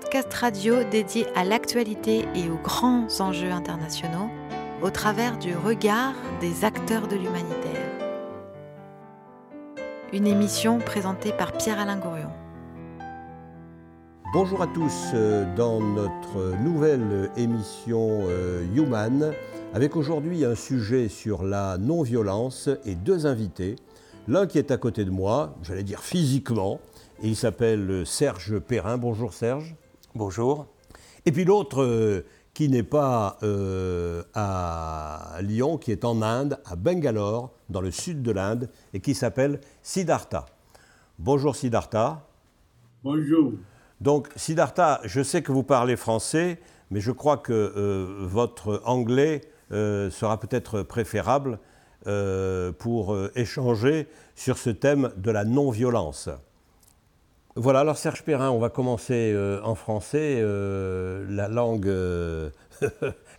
Podcast radio dédié à l'actualité et aux grands enjeux internationaux au travers du regard des acteurs de l'humanitaire. Une émission présentée par Pierre-Alain Gourion. Bonjour à tous euh, dans notre nouvelle émission euh, Human, avec aujourd'hui un sujet sur la non-violence et deux invités. L'un qui est à côté de moi, j'allais dire physiquement, et il s'appelle Serge Perrin. Bonjour Serge. Bonjour. Et puis l'autre euh, qui n'est pas euh, à Lyon, qui est en Inde, à Bangalore, dans le sud de l'Inde, et qui s'appelle Siddhartha. Bonjour Siddhartha. Bonjour. Donc Siddhartha, je sais que vous parlez français, mais je crois que euh, votre anglais sera peut-être préférable pour échanger sur ce thème de la non-violence. Voilà, alors Serge Perrin, on va commencer euh, en français, euh, la langue euh,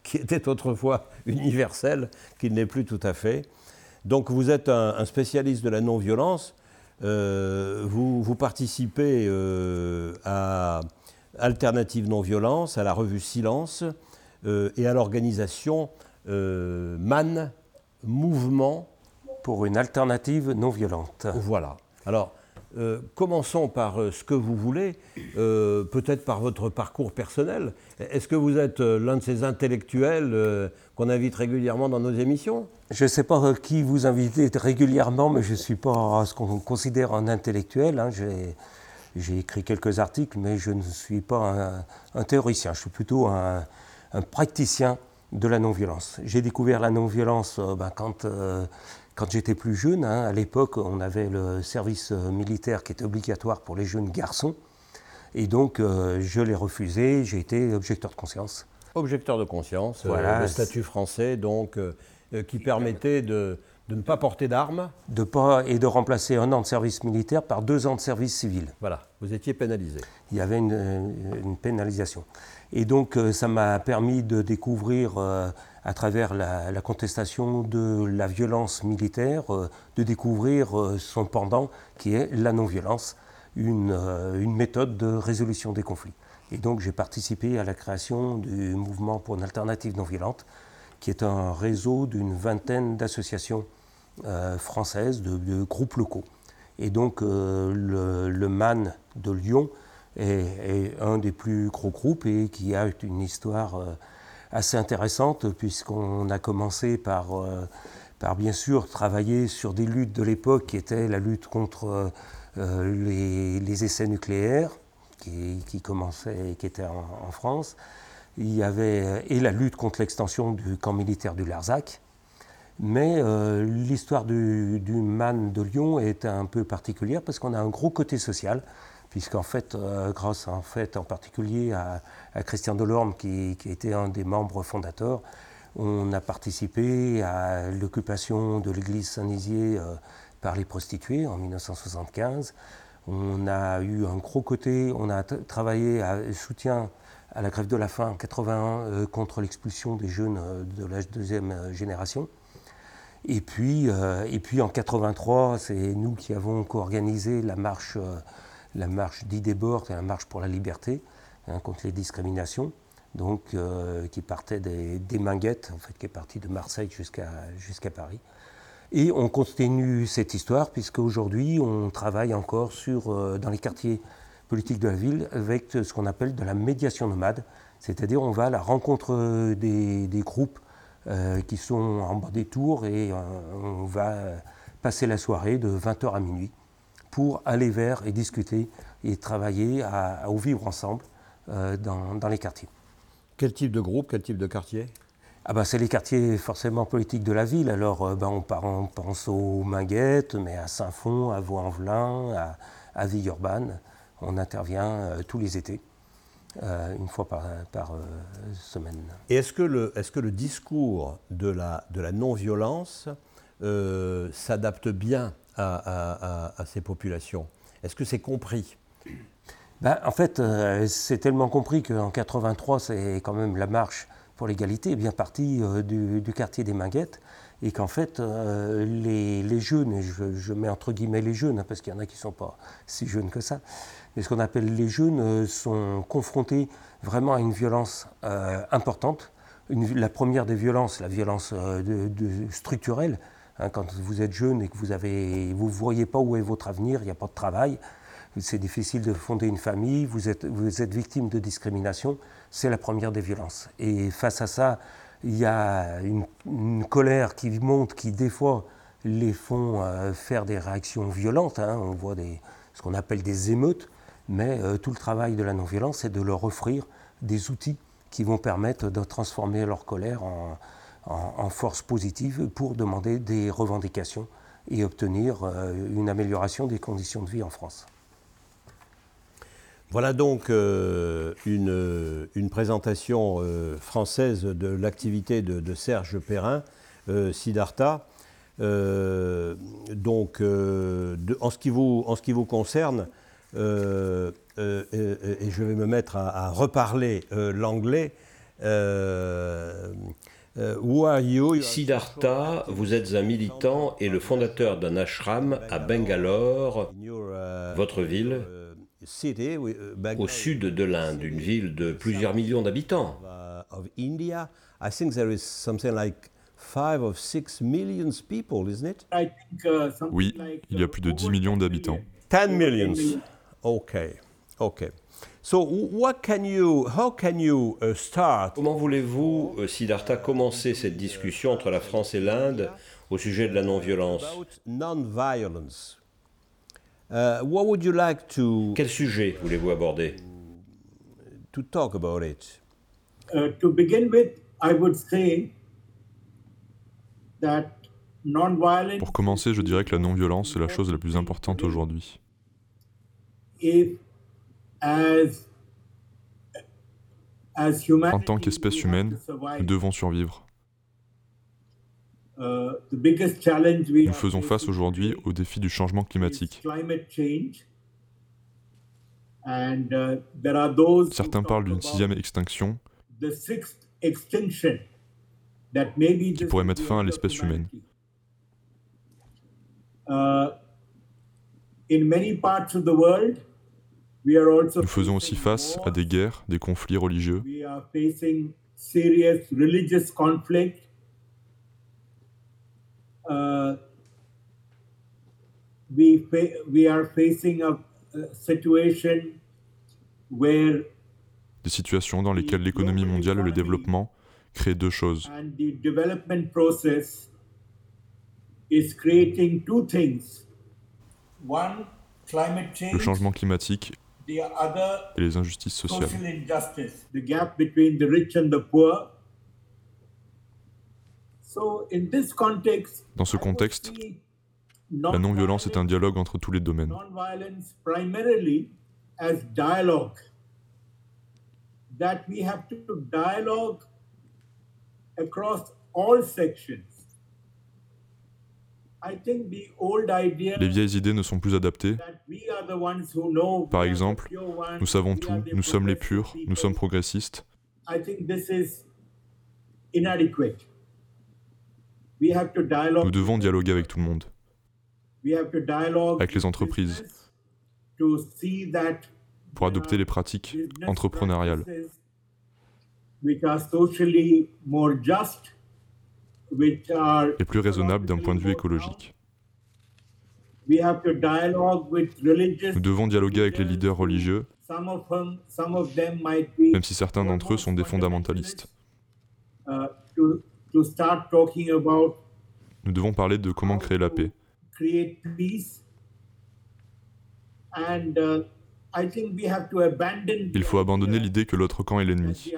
qui était autrefois universelle, qui ne l'est plus tout à fait. Donc vous êtes un, spécialiste de la non-violence, vous, vous, participez à Alternative Non-Violence, à la revue Silence et à l'organisation MAN, Mouvement pour une alternative non violente. Voilà. Alors, euh, commençons par euh, ce que vous voulez, euh, peut-être par votre parcours personnel. Est-ce que vous êtes l'un de ces intellectuels qu'on invite régulièrement dans nos émissions? Je ne sais pas qui vous invitez régulièrement, mais je ne suis pas ce qu'on considère un intellectuel. Hein. J'ai écrit quelques articles, mais je ne suis pas un, théoricien. Je suis plutôt un, praticien de la non-violence. J'ai découvert la non-violence ben, quand quand j'étais plus jeune, hein, à l'époque, on avait le service euh, militaire qui était obligatoire pour les jeunes garçons. Et donc, euh, je l'ai refusé, j'ai été objecteur de conscience. Objecteur de conscience, euh, voilà. le statut français, donc, qui permettait de, de ne pas porter d'armes. De pas, et de remplacer un an de service militaire par deux ans de service civil. Voilà, vous étiez pénalisé. Il y avait une, une pénalisation. Et donc, ça m'a permis de découvrir à travers la, contestation de la violence militaire, euh, de découvrir euh, son pendant qui est la non-violence, une, euh, une, méthode de résolution des conflits. Et donc j'ai participé à la création du mouvement pour une alternative non violente, qui est un réseau d'une vingtaine d'associations françaises, de, groupes locaux. Et donc le, MAN de Lyon est, un des plus gros groupes et qui a une histoire assez intéressante, puisqu'on a commencé par, euh, par, bien sûr, travailler sur des luttes de l'époque qui étaient la lutte contre euh, les, essais nucléaires, qui, qui commençaient, qui étaient en, France. Il y avait, et la lutte contre l'extension du camp militaire du Larzac. Mais euh, l'histoire du, du, MAN de Lyon est un peu particulière parce qu'on a un gros côté social puisqu'en fait, euh, grâce en, fait, en particulier à, Christian Delorme, qui, était un des membres fondateurs, on a participé à l'occupation de l'église Saint-Nizier euh, par les prostituées en 1975. On a eu un gros côté, on a travaillé à soutien à la grève de la faim en 81 euh, contre l'expulsion des jeunes de la deuxième génération. Et puis, et puis en 83, c'est nous qui avons co-organisé la marche la marche d'Idébord, la marche pour la liberté, hein, contre les discriminations, donc, euh, qui partait des, des, Minguettes, en fait, qui est partie de Marseille jusqu'à Paris. Et on continue cette histoire, puisque aujourd'hui, on travaille encore sur, euh, dans les quartiers politiques de la ville avec ce qu'on appelle de la médiation nomade, c'est-à-dire on va à la rencontre des, groupes euh, qui sont en bas des tours et on va passer la soirée de 20h à minuit pour aller vers et discuter et travailler à, vivre ensemble euh, dans, les quartiers. Quel type de groupe, quel type de quartier? Ah ben, C'est les quartiers forcément politiques de la ville. Alors euh, ben, on, on, pense aux Minguettes, mais à Saint-Fond, à Vaux-en-Velin, à, à Villeurbanne. On intervient euh, tous les étés. une fois par, par semaine. Et est-ce que, le, est que le discours de la, de la non-violence s'adapte bien à, ces populations? Est-ce que c'est compris? Ben, En fait, euh, c'est tellement compris qu'en 83, c'est quand même la marche pour l'égalité, bien partie euh, du, quartier des Minguettes. et qu'en fait, euh, les, jeunes, et je, mets entre guillemets les jeunes, hein, parce qu'il y en a qui ne sont pas si jeunes que ça, mais ce qu'on appelle les jeunes sont confrontés vraiment à une violence importante. la première des violences, la violence structurelle, hein, quand vous êtes jeune et que vous ne vous voyez pas où est votre avenir, il n'y a pas de travail, c'est difficile de fonder une famille, vous êtes, vous êtes victime de discrimination, c'est la première des violences. Et face à ça, il y a une, colère qui monte, qui des fois les font euh, faire des réactions violentes. Hein. On voit des, ce qu'on appelle des émeutes, mais euh, tout le travail de la non-violence, c'est de leur offrir des outils qui vont permettre de transformer leur colère en, force positive pour demander des revendications et obtenir euh, une amélioration des conditions de vie en France. Voilà donc euh, une, une, présentation euh, française de l'activité de, Serge Perrin, euh, Siddhartha. donc, en, ce qui vous, en ce qui vous concerne, et, je vais me mettre à, reparler l'anglais. Siddhartha, vous êtes un militant et le fondateur d'un ashram à Bangalore, votre ville. Uh, au sud de l'Inde, une ville de plusieurs millions d'habitants. Oui, il y a plus de 10 millions d'habitants. 10 millions. OK. OK. So what can you, how can you uh, start? Comment voulez-vous, euh, Siddhartha, commencer cette discussion entre la France et l'Inde au sujet de la Non-violence. Uh, what would you like to Quel sujet voulez-vous aborder? to talk about it? Uh, to begin with, I would say that non-violence Pour commencer, je dirais que la non-violence est la chose la plus importante aujourd'hui. En tant qu'espèce humaine, nous devons survivre. Uh, nous faisons face aujourd'hui au défi du changement climatique. Uh, Certains parlent d'une sixième extinction qui pourrait mettre fin à l'espèce humaine. Uh, nous faisons aussi face à des guerres, des conflits religieux. Uh, we, we are facing a, a situation where des situations dans lesquelles l'économie mondiale et le développement créent deux choses. Le changement climatique et les injustices sociales. Dans ce contexte, la non-violence est un dialogue entre tous les domaines. Les vieilles idées ne sont plus adaptées. Par exemple, nous savons tout, nous sommes les purs, nous sommes progressistes. Nous devons dialoguer avec tout le monde, avec les entreprises, pour adopter les pratiques entrepreneuriales. et plus raisonnables d'un point de vue écologique. Nous devons dialoguer avec les leaders. religieux, même si certains d'entre eux sont des fondamentalistes. Nous devons parler de comment créer la paix. Il faut abandonner l'idée que l'autre camp est l'ennemi.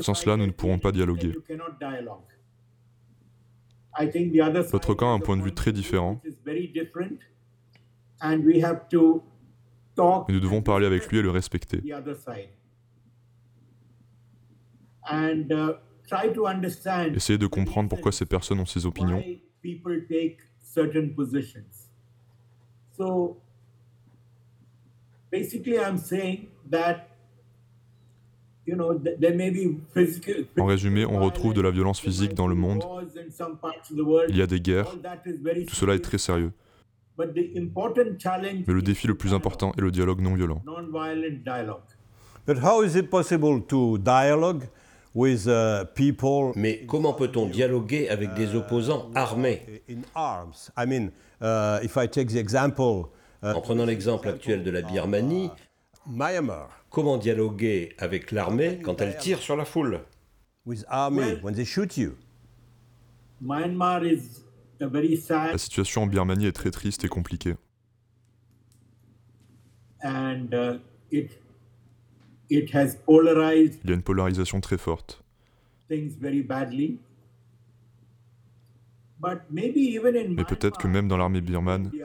Sans cela, nous ne pourrons pas dialoguer. L'autre camp a un point de vue très différent. Et nous devons parler avec lui et le respecter. Uh, Essayez de comprendre pourquoi ces personnes ont ces opinions. En résumé, on retrouve de la violence physique dans le monde. Il y a des guerres. Tout cela est très sérieux. Mais le défi le plus important est le dialogue non violent. Mais comment peut-on dialoguer avec des opposants armés? En prenant l'exemple actuel de la Birmanie, comment dialoguer avec l'armée quand elle tire sur la foule? La situation en Birmanie est très triste et compliquée. Il y a une polarisation très forte. Mais peut-être que même dans l'armée birmane, uh,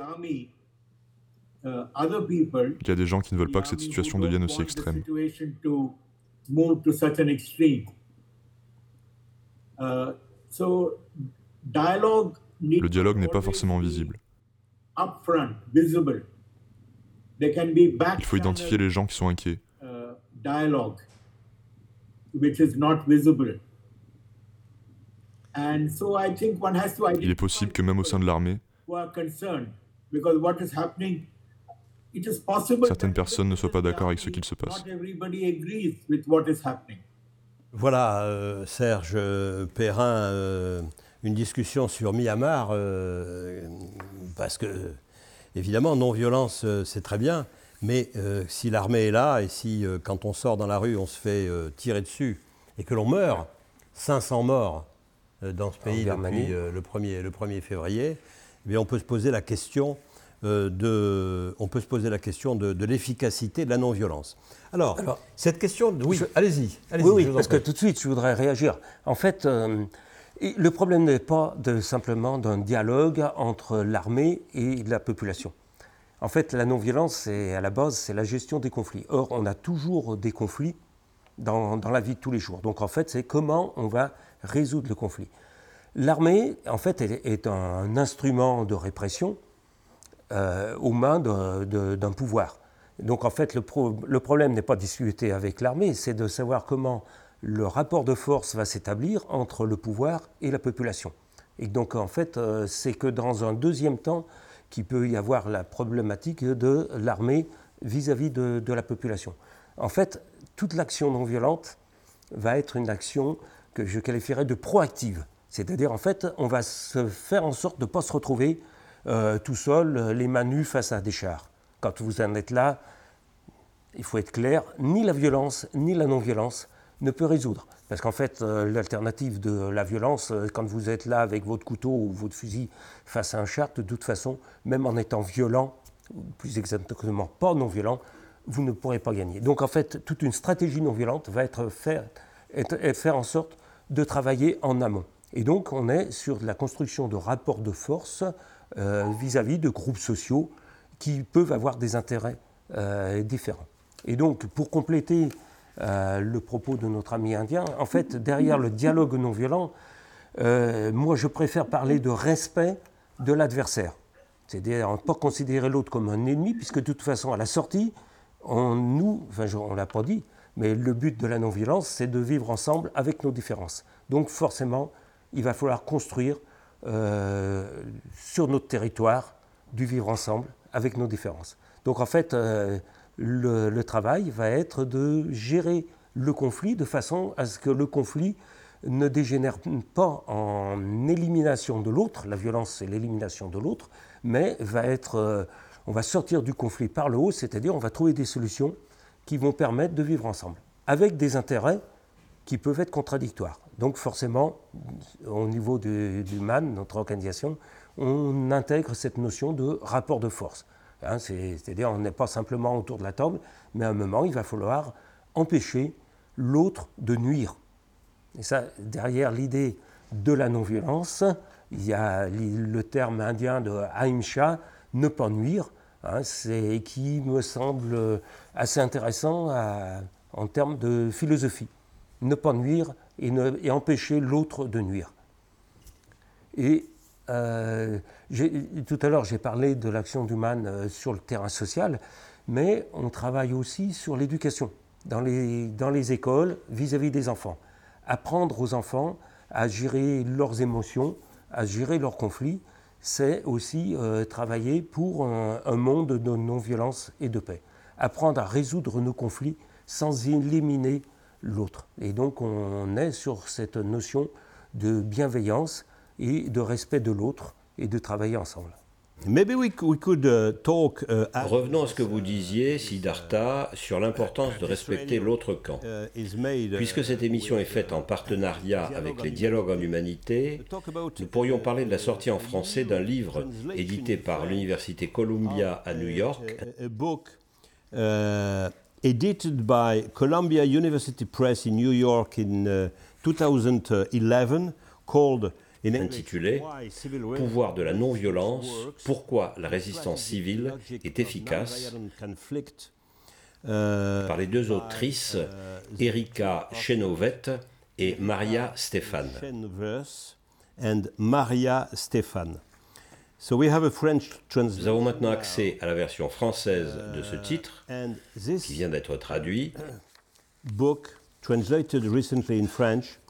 il y a des gens qui ne veulent pas que cette situation devienne aussi extrême. Uh, Le dialogue n'est pas forcément visible. Il faut identifier les gens qui sont inquiets. Dialogue which is not visible. And so I think one has to Il est possible que même au sein de l'armée, certaines personnes ne soient pas d'accord avec ce qu'il se passe. Voilà, euh, Serge Perrin, euh, une discussion sur Myanmar, euh, parce que, évidemment, non-violence, euh, c'est très bien, mais euh, si l'armée est là et si euh, quand on sort dans la rue on se fait euh, tirer dessus et que l'on meurt, 500 morts dans ce pays depuis le, 1er, le 1er février, eh on peut se poser la question de, on peut se poser la question de, l'efficacité de la non-violence. Alors, cette question, oui, allez-y. oui, oui parce que tout de suite, je voudrais réagir. En fait, le problème n'est pas de, simplement d'un dialogue entre l'armée et la population. En fait, la non-violence, à la base, c'est la gestion des conflits. Or, on a toujours des conflits dans, la vie de tous les jours. Donc, en fait, c'est comment on va résoudre le conflit. L'armée, en fait, est, un instrument de répression euh, aux mains d'un pouvoir. Donc, en fait, le, le problème n'est pas de discuter avec l'armée, c'est de savoir comment le rapport de force va s'établir entre le pouvoir et la population. Et donc, en fait, euh, c'est que dans un deuxième temps, qu'il peut y avoir la problématique de l'armée vis-à-vis de, la population. En fait, toute l'action non violente va être une action que je qualifierais de proactive. C'est-à-dire, en fait, on va se faire en sorte de ne pas se retrouver euh, tout seul, les mains nues face à des chars. Quand vous en êtes là, il faut être clair, ni la violence, ni la non-violence ne peut résoudre. Parce qu'en fait, euh, l'alternative de la violence, euh, quand vous êtes là avec votre couteau ou votre fusil face à un char, de toute façon, même en étant violent, plus exactement pas non violent, vous ne pourrez pas gagner. Donc en fait, toute une stratégie non violente va être, faire, faire en sorte de travailler en amont. Et donc on est sur la construction de rapports de force euh, vis-à-vis de groupes sociaux qui peuvent avoir des intérêts différents. Et donc pour compléter euh, le propos de notre ami indien. En fait, derrière le dialogue non violent, euh, moi je préfère parler de respect de l'adversaire. C'est-à-dire ne pas considérer l'autre comme un ennemi, puisque de toute façon, à la sortie, on nous, enfin on ne l'a pas dit, mais le but de la non-violence, c'est de vivre ensemble avec nos différences. Donc forcément, il va falloir construire euh, sur notre territoire du vivre ensemble avec nos différences. Donc en fait, le, travail va être de gérer le conflit de façon à ce que le conflit ne dégénère pas en élimination de l'autre, la violence c'est l'élimination de l'autre, mais euh, on va sortir du conflit par le haut, c'est-à-dire on va trouver des solutions qui vont permettre de vivre ensemble, avec des intérêts qui peuvent être contradictoires. Donc forcément, au niveau du MAN, notre organisation, on intègre cette notion de rapport de force. Hein, c'est-à-dire, on n'est pas simplement autour de la table, mais à un moment, il va falloir empêcher l'autre de nuire. Et ça, derrière l'idée de la non-violence, il y a le terme indien de ahimsa, ne pas nuire, hein, qui me semble assez intéressant en termes de philosophie. Ne pas nuire et, et empêcher l'autre de nuire. Et euh, tout à l'heure, j'ai parlé de l'action d'Human euh, sur le terrain social, mais on travaille aussi sur l'éducation. dans les, dans les écoles vis-à-vis des enfants. Apprendre aux enfants à gérer leurs émotions, à gérer leurs conflits, c'est aussi euh, travailler pour un, monde de non-violence et de paix. Apprendre à résoudre nos conflits sans éliminer l'autre. Et donc on est sur cette notion de bienveillance et de respect de l'autre et de travailler ensemble. Maybe we could uh, talk, uh, Revenons à ce que vous disiez, Siddhartha, sur l'importance de respecter l'autre camp. Uh, Puisque cette émission est faite en partenariat avec les dialogues en humanité, nous pourrions parler de la sortie en français d'un livre édité par l'Université Columbia à New York. A book edited by Columbia University Press in New York in 2011 called intitulé Pouvoir de la non-violence, pourquoi la résistance civile est efficace par les deux autrices Erika Chenoweth et Maria Stefan. Maria Stefan. So we have a French Nous avons maintenant accès à la version française de ce titre, qui vient d'être traduit. Book translated recently in French Uh,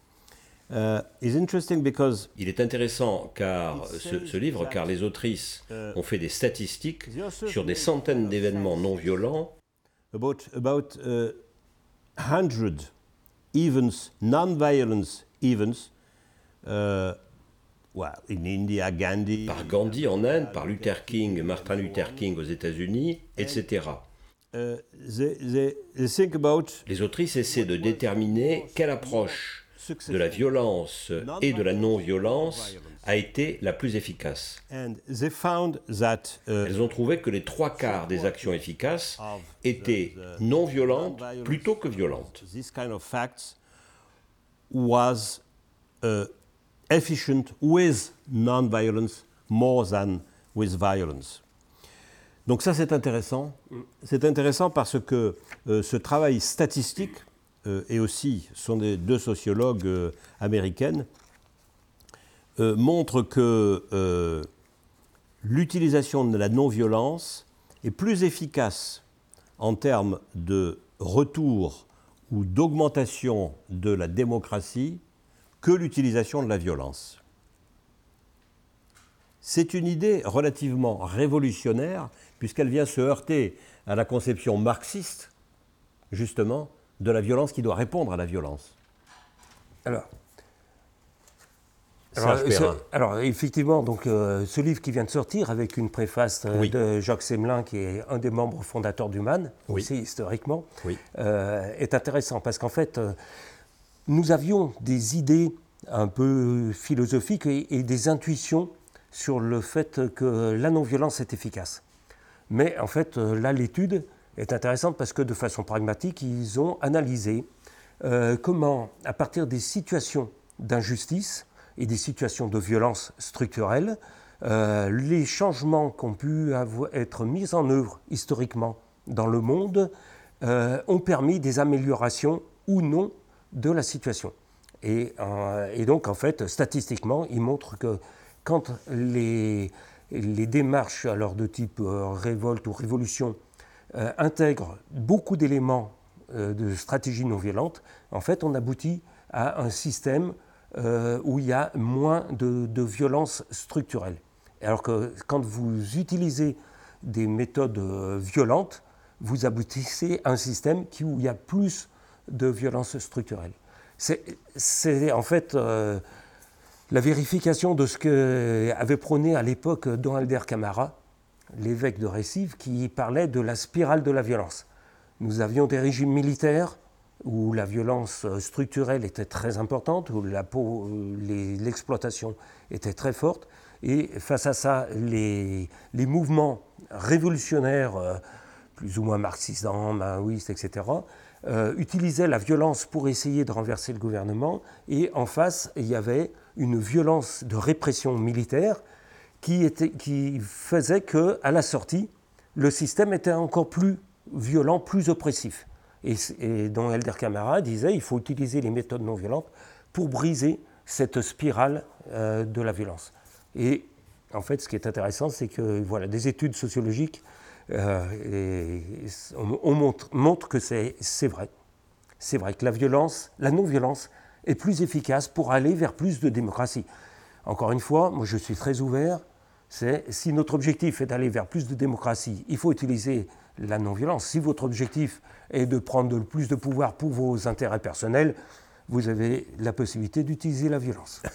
Il est intéressant car ce, livre, car les autrices uh, ont fait des statistiques sur des centaines d'événements non violents. About about uh, hundred events, non-violence events. Uh, well, in India, Gandhi. Par Gandhi en Inde, par Luther King, Martin Luther King aux États-Unis, etc. Uh, they, they, they think about les autrices essaient de déterminer quelle approche de la violence et de la non-violence a été la plus efficace. Uh, Elles ont trouvé que les trois quarts des actions efficaces étaient non violentes plutôt que violentes. was uh, efficient with non-violence more than with violence. Donc ça c'est intéressant. C'est intéressant parce que euh, ce travail statistique et aussi sont des deux sociologues euh, américaines, euh, montrent que l'utilisation de la non-violence est plus efficace en termes de retour ou d'augmentation de la démocratie que l'utilisation de la violence. C'est une idée relativement révolutionnaire puisqu'elle vient se heurter à la conception marxiste, justement, de la violence qui doit répondre à la violence. Alors, alors, effectivement, donc, euh, ce livre qui vient de sortir avec une préface euh, de Jacques Semelin, qui est un des membres fondateurs d'Human, aussi historiquement, euh, est intéressant parce qu'en fait, nous avions des idées un peu philosophiques et, et, des intuitions sur le fait que la non-violence est efficace. Mais en fait, là, l'étude est intéressante parce que de façon pragmatique, ils ont analysé euh, comment, à partir des situations d'injustice et des situations de violence structurelle, euh, les changements qui ont pu être mis en œuvre historiquement dans le monde euh, ont permis des améliorations ou non de la situation. Et, donc, en fait, statistiquement, ils montrent que quand les, les démarches alors de type révolte ou révolution euh, intègre beaucoup d'éléments euh, de stratégie non violente, en fait, on aboutit à un système euh, où il y a moins de, violence structurelle. Alors que quand vous utilisez des méthodes violentes, vous aboutissez à un système où il y a plus de violence structurelle. C'est en fait la vérification de ce qu'avait prôné à l'époque Don Alder Camara, l'évêque de Récif, qui parlait de la spirale de la violence. Nous avions des régimes militaires où la violence structurelle était très importante, où l'exploitation était très forte, et face à ça, les, mouvements révolutionnaires, euh, plus ou moins marxisants, maoïstes, etc., euh, utilisaient la violence pour essayer de renverser le gouvernement, et en face, il y avait une violence de répression militaire qui, était, qui faisait qu'à la sortie, le système était encore plus violent, plus oppressif. Et, et dont Elder Camara disait il faut utiliser les méthodes non violentes pour briser cette spirale euh, de la violence. Et en fait, ce qui est intéressant, c'est que voilà, des études sociologiques euh, on, montre, montrent que c'est vrai. c'est vrai que la violence, la non-violence, est plus efficace pour aller vers plus de démocratie. Encore une fois, moi je suis très ouvert. C'est si notre objectif est d'aller vers plus de démocratie, il faut utiliser la non-violence. Si votre objectif est de prendre plus de pouvoir pour vos intérêts personnels, vous avez la possibilité d'utiliser la violence.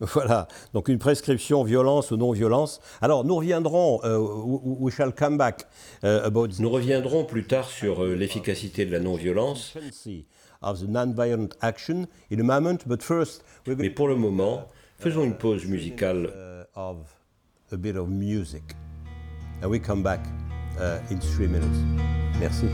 Voilà, donc une prescription violence ou non-violence. Alors nous reviendrons, we shall come back, uh, about nous reviendrons plus tard sur uh, l'efficacité de la non-violence. Mais pour le moment, faisons une pause musicale. Of a bit of music. And we come back uh, in three minutes. Merci.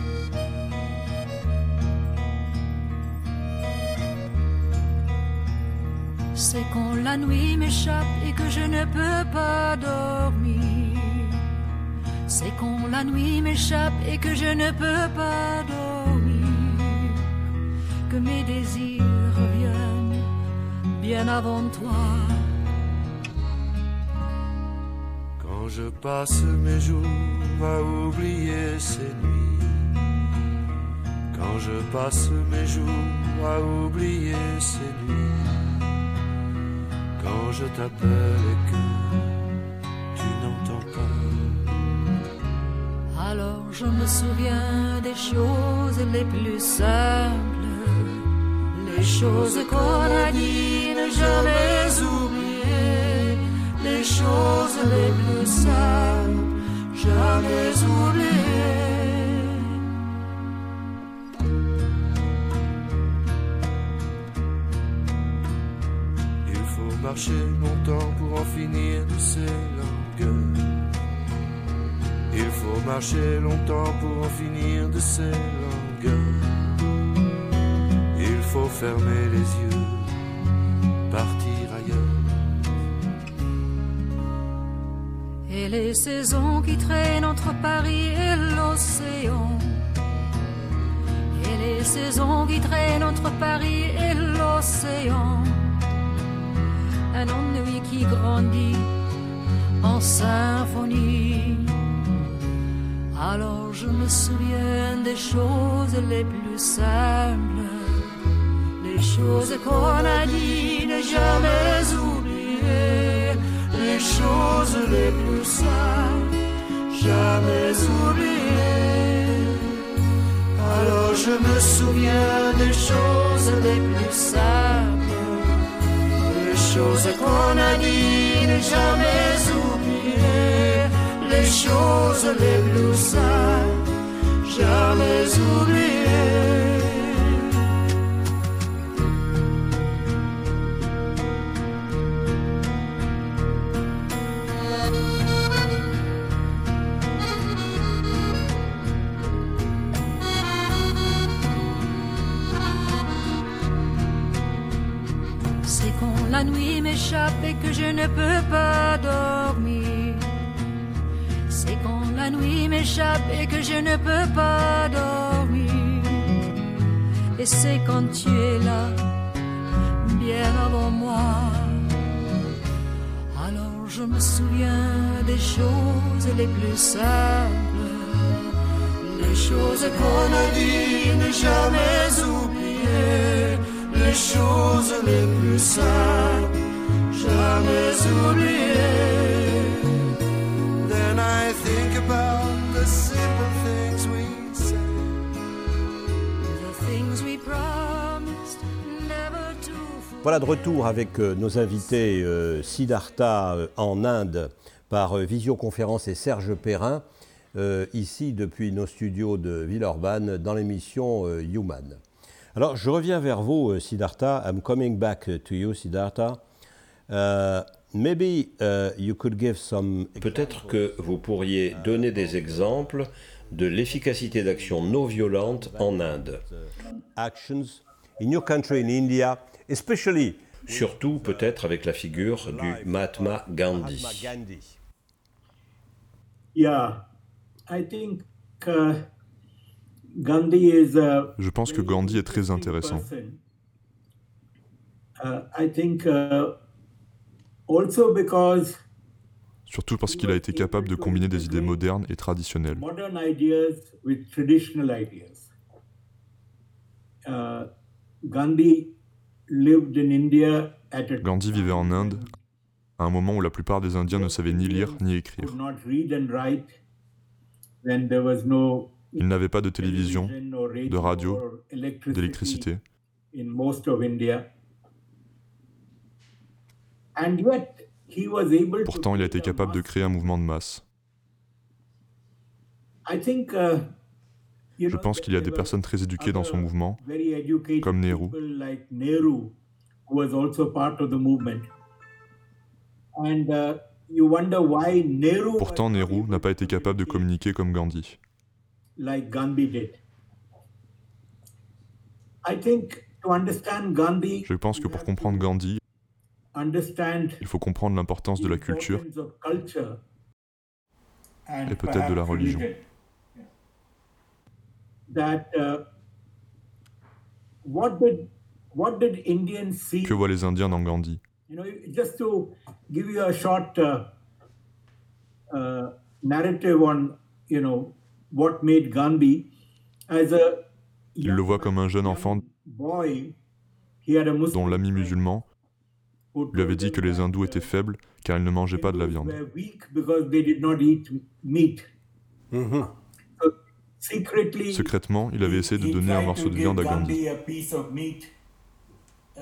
C'est quand la nuit m'échappe et que je ne peux pas dormir. C'est quand la nuit m'échappe et que je ne peux pas dormir. Que mes désirs reviennent bien avant toi. Je passe mes jours à oublier ces nuits. Quand je passe mes jours à oublier ces nuits quand je t'appelle et que tu n'entends pas. Alors je me souviens des choses les plus simples, les choses qu'on a dit ne jamais les choses les plus simples, jamais oubliées. marcher longtemps pour en finir de ces langues. Il faut marcher longtemps pour en finir de ces langues. Il faut fermer les yeux, les saisons qui traînent entre Paris et l'océan. Et les saisons qui traînent entre Paris et l'océan un ennui qui grandit en symphonie. Alors je me souviens des choses les plus simples, les choses qu'on a dit ne jamais oublier, choses les plus simples, jamais oubliées. Alors je me souviens des choses les plus simples choses qu'on a dit, ne jamais oublier, les choses les plus simples, jamais oubliées. M'échappe et que je ne peux pas dormir. C'est quand la nuit m'échappe et que je ne peux pas dormir. Et c'est quand tu es là, bien avant moi. Alors je me souviens des choses les plus simples, les choses qu'on a dit ne jamais oublier les choses les plus simples, Voilà de retour avec euh, nos invités euh, Siddhartha euh, en Inde par visioconférence et Serge Perrin, ici depuis nos studios de Villeurbanne dans l'émission Human. Alors, je reviens vers vous, Siddhartha. I'm coming back to you, Siddhartha. Peut-être que vous pourriez donner des exemples de l'efficacité d'actions non violentes en Inde. Actions in your country, in India, especially... Surtout peut-être avec la figure du Mahatma Gandhi. Yeah, I think uh, Gandhi is a Je pense que Gandhi est très intéressant. Uh, I think uh, also because Surtout parce qu'il a été capable de combiner des idées modernes et traditionnelles. modern ideas with traditional ideas. uh, Gandhi vivait en Inde à un moment où la plupart des Indiens ne savaient ni lire ni écrire. Ils n'avaient pas de télévision, de radio, d'électricité. in most of India. And yet he was able to Pourtant, il a été capable de créer un mouvement de masse. I think, uh, Je pense qu'il y a des personnes très éduquées dans son mouvement, comme Nehru. uh, Pourtant, Nehru n'a pas été capable de communiquer comme Gandhi. like Gandhi did. I think to understand Gandhi, Je pense que pour comprendre Gandhi, il faut comprendre l'importance de la culture importance of culture and et peut-être de la religion. Uh, what did what did Indians see? Que voient les Indiens dans Gandhi? You know, just to give you a short narrative on you know what made Gandhi. As a Ils le voient comme un jeune enfant boy, he had a Muslim dont l'ami musulman lui avait dit que les that, hindous uh, étaient faibles car ils ne mangeaient pas de la viande. were weak because they did not eat meat. Mhm. So secretly, Secrètement, il avait essayé de he donner un tried morceau to de give viande à Gandhi. a piece of meat, uh,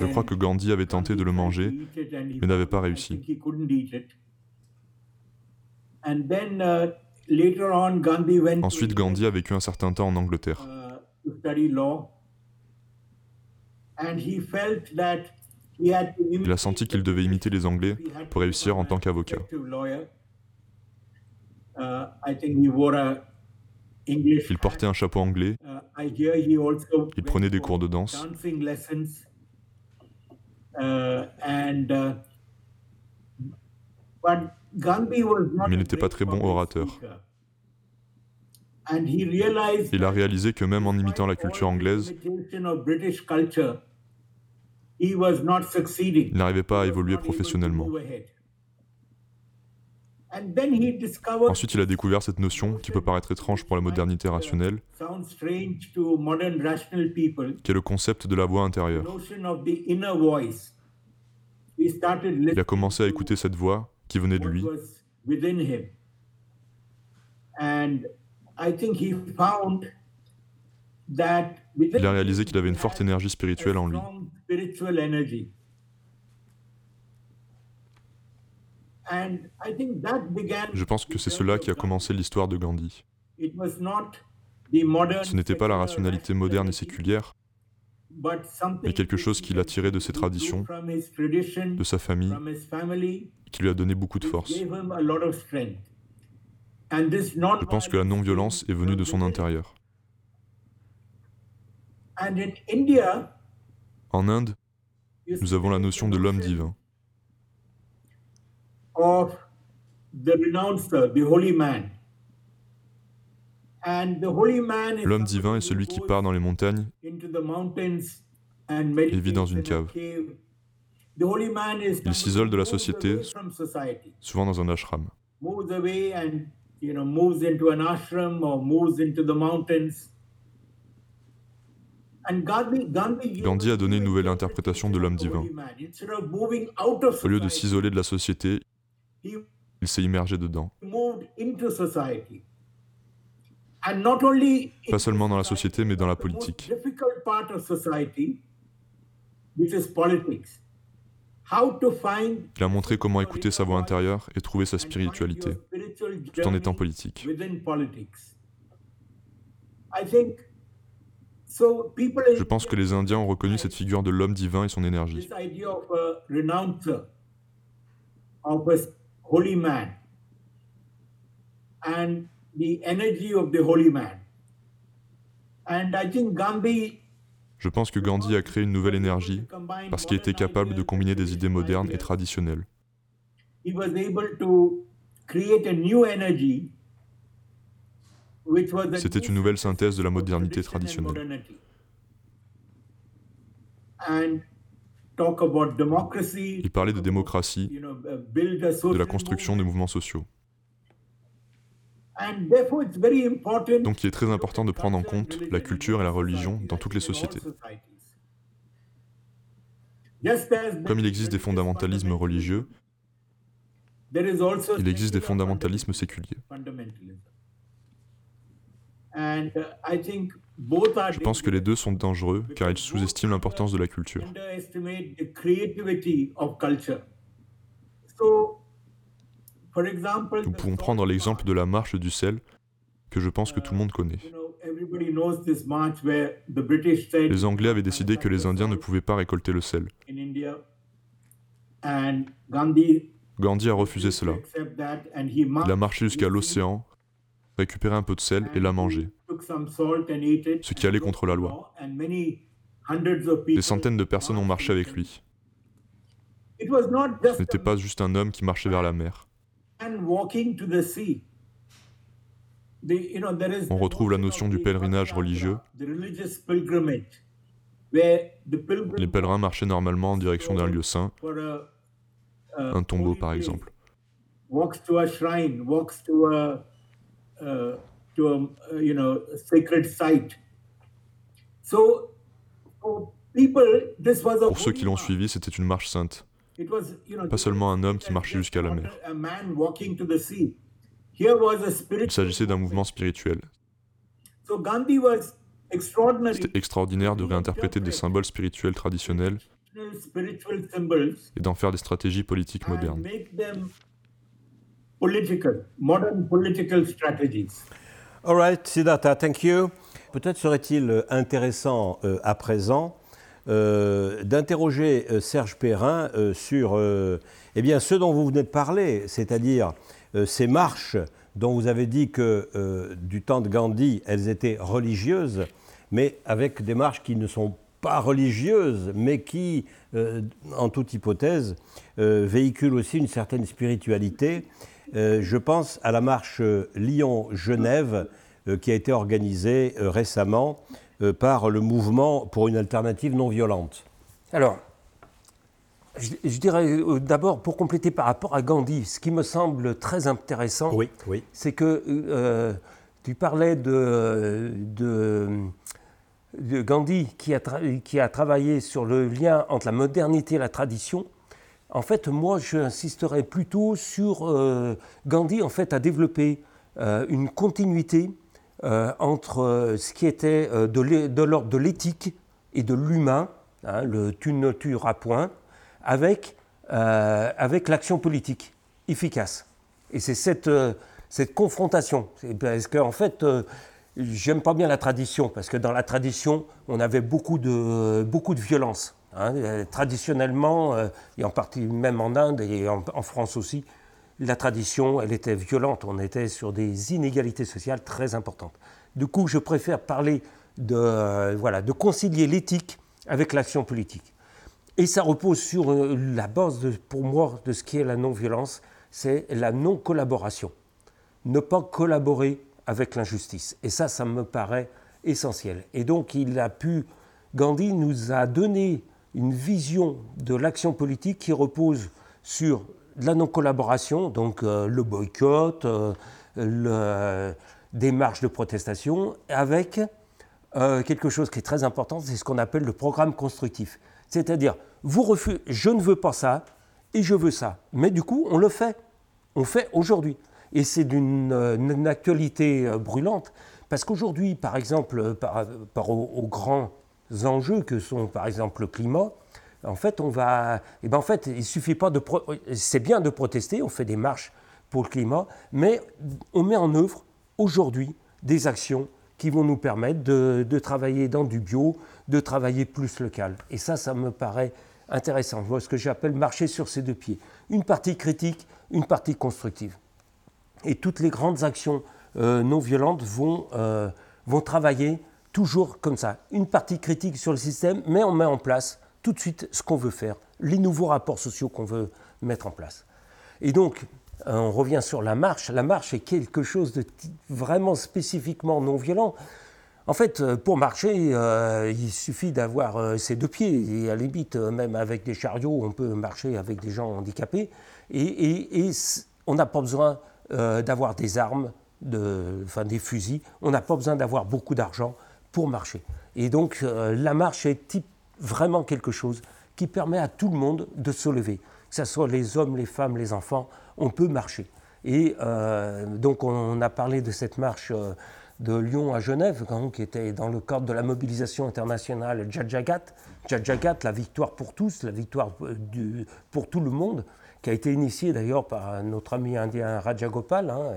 Je crois que Gandhi avait tenté de le manger, mais n'avait pas réussi. think he couldn't eat it. And then, uh, later on, Gandhi went to Ensuite, Gandhi a vécu un certain temps en Angleterre. Il a senti qu'il devait imiter les Anglais pour réussir en tant an qu'avocat. Il portait un chapeau anglais, Il prenait des cours de danse. Mais il n'était pas très bon orateur. il a réalisé que même en imitant la culture anglaise, imitation of British culture, he was not succeeding. Il n'arrivait pas à évoluer professionnellement. move ahead. And then he discovered Ensuite, il a découvert cette notion qui peut paraître étrange pour la modernité rationnelle, qui est le concept de la voix intérieure. Il a commencé à écouter cette voix qui venait de lui, il a réalisé qu'il avait une forte énergie spirituelle en lui. Spiritual energy. And I think that began Je pense que c'est cela qui a commencé l'histoire de Gandhi. It was not the modern Ce n'était pas la rationalité moderne et séculière, mais quelque chose qu'il a tiré de ses traditions, from his tradition, de sa famille, from his family, qui lui a donné beaucoup de force. Je pense que la non-violence est venue de son intérieur. En Inde, nous avons la notion de l'homme divin. Of the renouncer, the holy man. And the holy man is L'homme divin est celui qui part dans les montagnes into the mountains and et vit dans une cave. somebody s'isole de la société. souvent dans un ashram. moves away and you know moves into an ashram or moves into the mountains. And Gandhi, a donné une nouvelle interpretation interprétation de l'homme of the divin. Au lieu de s'isoler de la société, he il s'est immergé dedans. Pas seulement dans la society, société, mais dans la politique. Il a montré comment écouter sa voix intérieure et trouver sa spiritualité, tout en étant politique. within politics. I think so people in Je pense que les Indiens ont reconnu cette figure de l'homme divin et son énergie. this idea of a renouncer, of a holy man, and the energy of the holy man. And I think Gandhi Je pense que Gandhi a créé une nouvelle énergie parce qu'il était capable de combiner des idées modernes et traditionnelles. he was able to create a new energy which was a C'était une nouvelle synthèse de la modernité traditionnelle. Il parlait de démocratie, de la construction de mouvements sociaux. Donc il est très important de prendre en compte la culture et la religion dans toutes les sociétés. Comme il existe des fondamentalismes religieux, il existe des fondamentalismes séculiers. Je pense que les deux sont dangereux car ils sous-estiment l'importance de la culture. Nous pouvons prendre l'exemple de la marche du sel, que je pense que tout le monde connaît. Les Anglais avaient décidé que les Indiens ne pouvaient pas récolter le sel. Gandhi a refusé cela. Il a marché jusqu'à l'océan, récupéré un peu de sel et l'a mangé, ce qui allait contre la loi. Des centaines de personnes ont marché avec lui. Ce n'était pas juste un homme qui marchait vers la mer. On retrouve la notion du pèlerinage religieux. Les pèlerins marchaient normalement en direction d'un lieu saint, un tombeau par exemple. Pour ceux qui l'ont suivi, c'était une marche sainte. Pas seulement un homme qui marchait jusqu'à la mer. Il s'agissait d'un mouvement spirituel. C'était extraordinaire de réinterpréter des symboles spirituels traditionnels et d'en faire des stratégies politiques modernes. All right, Siddhartha, thank you. Peut-être serait-il intéressant euh, à présent euh, d'interroger euh, Serge Perrin euh, sur eh bien, ce dont vous venez de parler, c'est-à-dire ces marches dont vous avez dit que du temps de Gandhi, elles étaient religieuses, mais avec des marches qui ne sont pas religieuses, mais qui, en toute hypothèse, véhiculent aussi une certaine spiritualité. Je pense à la marche Lyon-Genève qui a été organisée récemment euh, par le mouvement pour une alternative non violente Alors, je, dirais euh, d'abord, pour compléter par rapport à Gandhi, ce qui me semble très intéressant, oui, oui. c'est que euh, tu parlais de, de, Gandhi qui a, qui a travaillé sur le lien entre la modernité et la tradition. En fait, moi, j'insisterais plutôt sur Gandhi, en fait, a développé une continuité euh, entre euh, ce qui était euh, de l'ordre de l'éthique et de l'humain, hein, le tu ne tueras point, avec, avec l'action politique efficace. Et c'est cette, cette confrontation. Parce qu'en en fait, j'aime pas bien la tradition, parce que dans la tradition, on avait beaucoup de, beaucoup de violence. Hein. Traditionnellement, et en partie même en Inde et en, France aussi, la tradition, elle était violente. On était sur des inégalités sociales très importantes. Du coup, je préfère parler de, euh, voilà, de concilier l'éthique avec l'action politique. Et ça repose sur euh, la base, pour moi, de ce qui est la non-violence, c'est la non-collaboration. Ne pas collaborer avec l'injustice. Et ça, ça me paraît essentiel. Et donc, il a pu, Gandhi nous a donné une vision de l'action politique qui repose sur la non-collaboration, donc euh, le boycott, euh, le, des marches de protestation, avec euh, quelque chose qui est très important, c'est ce qu'on appelle le programme constructif. C'est-à-dire, vous refusez, je ne veux pas ça, et je veux ça. Mais du coup, on le fait. On fait aujourd'hui. Et c'est d'une actualité brûlante, parce qu'aujourd'hui, par exemple, par, par aux, grands enjeux que sont, par exemple, le climat, en fait, on va, eh ben en fait, il suffit pas de, c'est bien de protester, on fait des marches pour le climat, mais on met en œuvre aujourd'hui des actions qui vont nous permettre de, travailler dans du bio, de travailler plus local. Et ça, ça me paraît intéressant. Je vois ce que j'appelle marcher sur ses deux pieds. Une partie critique, une partie constructive. Et toutes les grandes actions euh, non violentes vont, euh, vont travailler toujours comme ça. Une partie critique sur le système, mais on met en place tout de suite ce qu'on veut faire, les nouveaux rapports sociaux qu'on veut mettre en place. Et donc, euh, on revient sur la marche. La marche est quelque chose de vraiment spécifiquement non violent. En fait, euh, pour marcher, euh, il suffit d'avoir ses deux pieds. Et à la limite, même avec des chariots, on peut marcher avec des gens handicapés. Et, on n'a pas besoin d'avoir des armes enfin, des fusils. On n'a pas besoin d'avoir beaucoup d'argent marcher. Et donc euh, la marche est vraiment quelque chose qui permet à tout le monde de se lever, que ce soit les hommes, les femmes, les enfants, on peut marcher. Et euh, donc on a parlé de cette marche euh, de Lyon à Genève, qui était dans le cadre de la mobilisation internationale Jajagat. Jajagat, la victoire pour tous, la victoire pour tout le monde, qui a été initiée d'ailleurs par notre ami indien Rajagopal hein,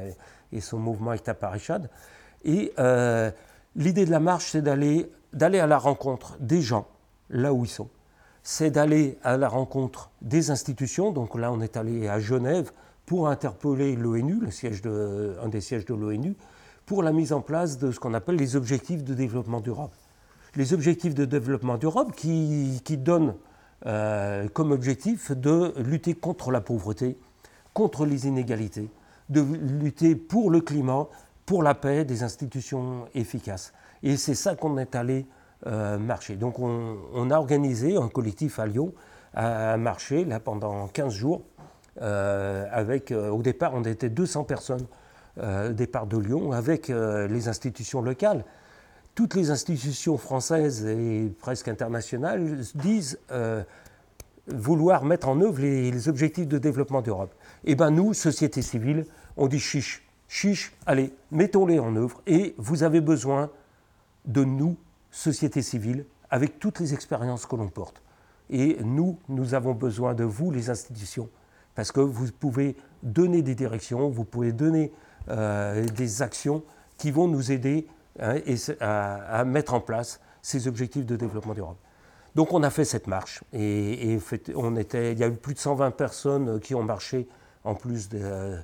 et, son mouvement Ekta Parishad. Et l'idée de la marche, c'est d'aller à la rencontre des gens là où ils sont. C'est d'aller à la rencontre des institutions. Donc là, on est allé à Genève pour interpeller l'ONU, un des sièges de l'ONU, pour la mise en place de ce qu'on appelle les objectifs de développement durable. Les objectifs de développement durable qui, qui donnent euh, comme objectif de lutter contre la pauvreté, contre les inégalités, de lutter pour le climat, pour la paix, des institutions efficaces. Et c'est ça qu'on est allé euh, marcher. Donc on, a organisé un collectif à Lyon à, marcher là, pendant 15 jours. Euh, avec, euh, au départ, on était 200 personnes au départ de Lyon avec les institutions locales. Toutes les institutions françaises et presque internationales disent vouloir mettre en œuvre les, objectifs de développement d'Europe. Et eh bien nous, société civile, on dit chiche, chiche, allez, mettons-les en œuvre et vous avez besoin de nous, société civile, avec toutes les expériences que l'on porte. Et nous, nous avons besoin de vous, les institutions, parce que vous pouvez donner des directions, vous pouvez donner euh, des actions qui vont nous aider hein, à, mettre en place ces objectifs de développement durable. Donc on a fait cette marche et, on était, il y a eu plus de 120 personnes qui ont marché en plus de,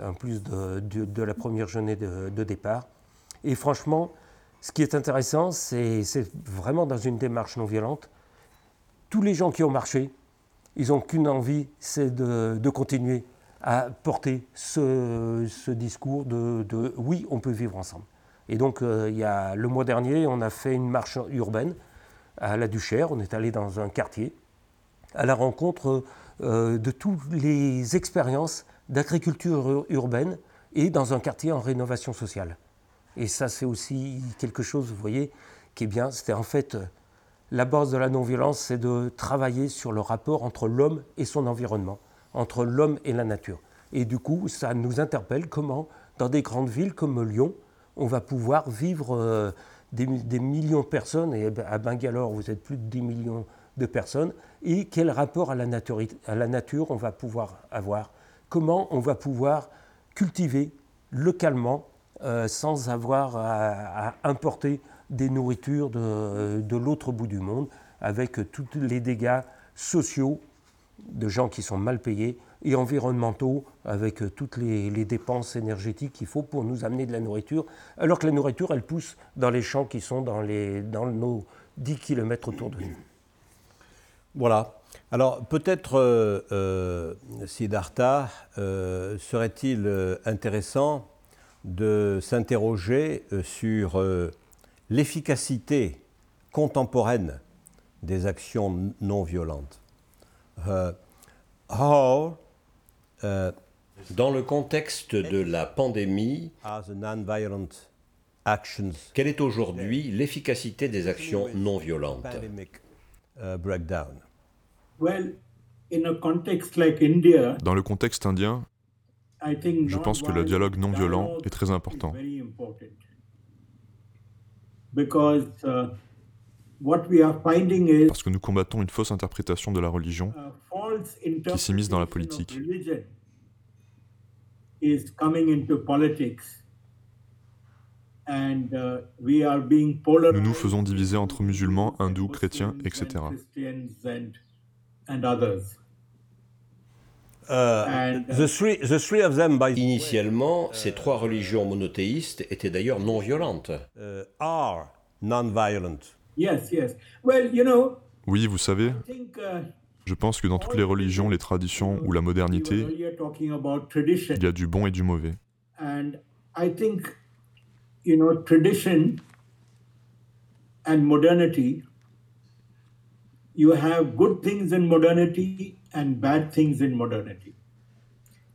en plus de, la première journée de, départ. Et franchement, ce qui est intéressant, c'est vraiment dans une démarche non violente. Tous les gens qui ont marché, ils n'ont qu'une envie, c'est de, continuer à porter ce, discours de, oui, on peut vivre ensemble. Et donc, euh, il y a, le mois dernier, on a fait une marche urbaine à la Duchère. On est allé dans un quartier à la rencontre euh, de toutes les expériences d'agriculture urbaine et dans un quartier en rénovation sociale. Et ça, c'est aussi quelque chose, vous voyez, qui est bien. C'était en fait la base de la non-violence, c'est de travailler sur le rapport entre l'homme et son environnement, entre l'homme et la nature. Et du coup, ça nous interpelle comment, dans des grandes villes comme Lyon, on va pouvoir vivre euh, des, millions de personnes, et à Bangalore, vous êtes plus de 10 millions de personnes, et quel rapport à la, nature, à la nature on va pouvoir avoir, comment on va pouvoir cultiver localement euh, sans avoir à, importer des nourritures de, l'autre bout du monde, avec tous les dégâts sociaux de gens qui sont mal payés et environnementaux, avec toutes les, dépenses énergétiques qu'il faut pour nous amener de la nourriture, alors que la nourriture, elle pousse dans les champs qui sont dans, les, dans nos 10 km autour de nous. Voilà. Alors peut-être, euh, euh Siddhartha, euh, serait-il intéressant de s'interroger euh, sur euh, l'efficacité contemporaine des actions non violentes. Euh, Dans le contexte de la pandémie, quelle est aujourd'hui l'efficacité des actions non violentes? Dans le contexte indien, je pense que le dialogue non violent est très important. Parce que nous combattons une fausse interprétation de la religion qui s'immisce dans la politique. Uh, nous nous faisons diviser entre musulmans, hindous, chrétiens, etc. Euh, Initialement, ces trois religions monothéistes étaient d'ailleurs non violentes. Uh, non oui, vous savez, uh, je pense que dans toutes les religions, les traditions ou la modernité, il y a du bon et du mauvais. And I think, you know, tradition and modernity, you have good things in modernity and bad things in modernity.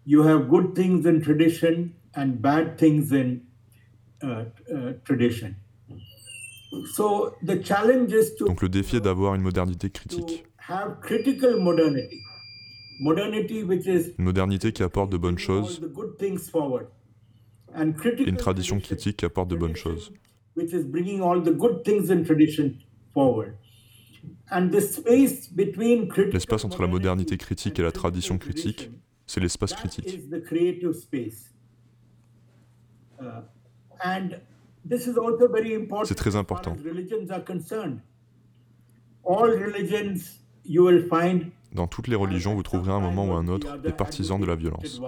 You have good things in tradition and bad things in uh, uh, tradition. So the challenge is to Donc le défi est d'avoir une modernité critique. have critical modernity, modernity which is Une modernité qui apporte de bonnes choses the good things forward, and et critical une tradition tradition, critique qui apporte de bonnes choses. which is bringing all the good things in tradition forward. L'espace entre la modernité critique and et la tradition critique, c'est l'espace critique. Uh, and this is also very important C'est très important. as religions are concerned. All religions you will find Dans toutes les religions, vous trouverez à un moment ou à un autre des partisans de la violence.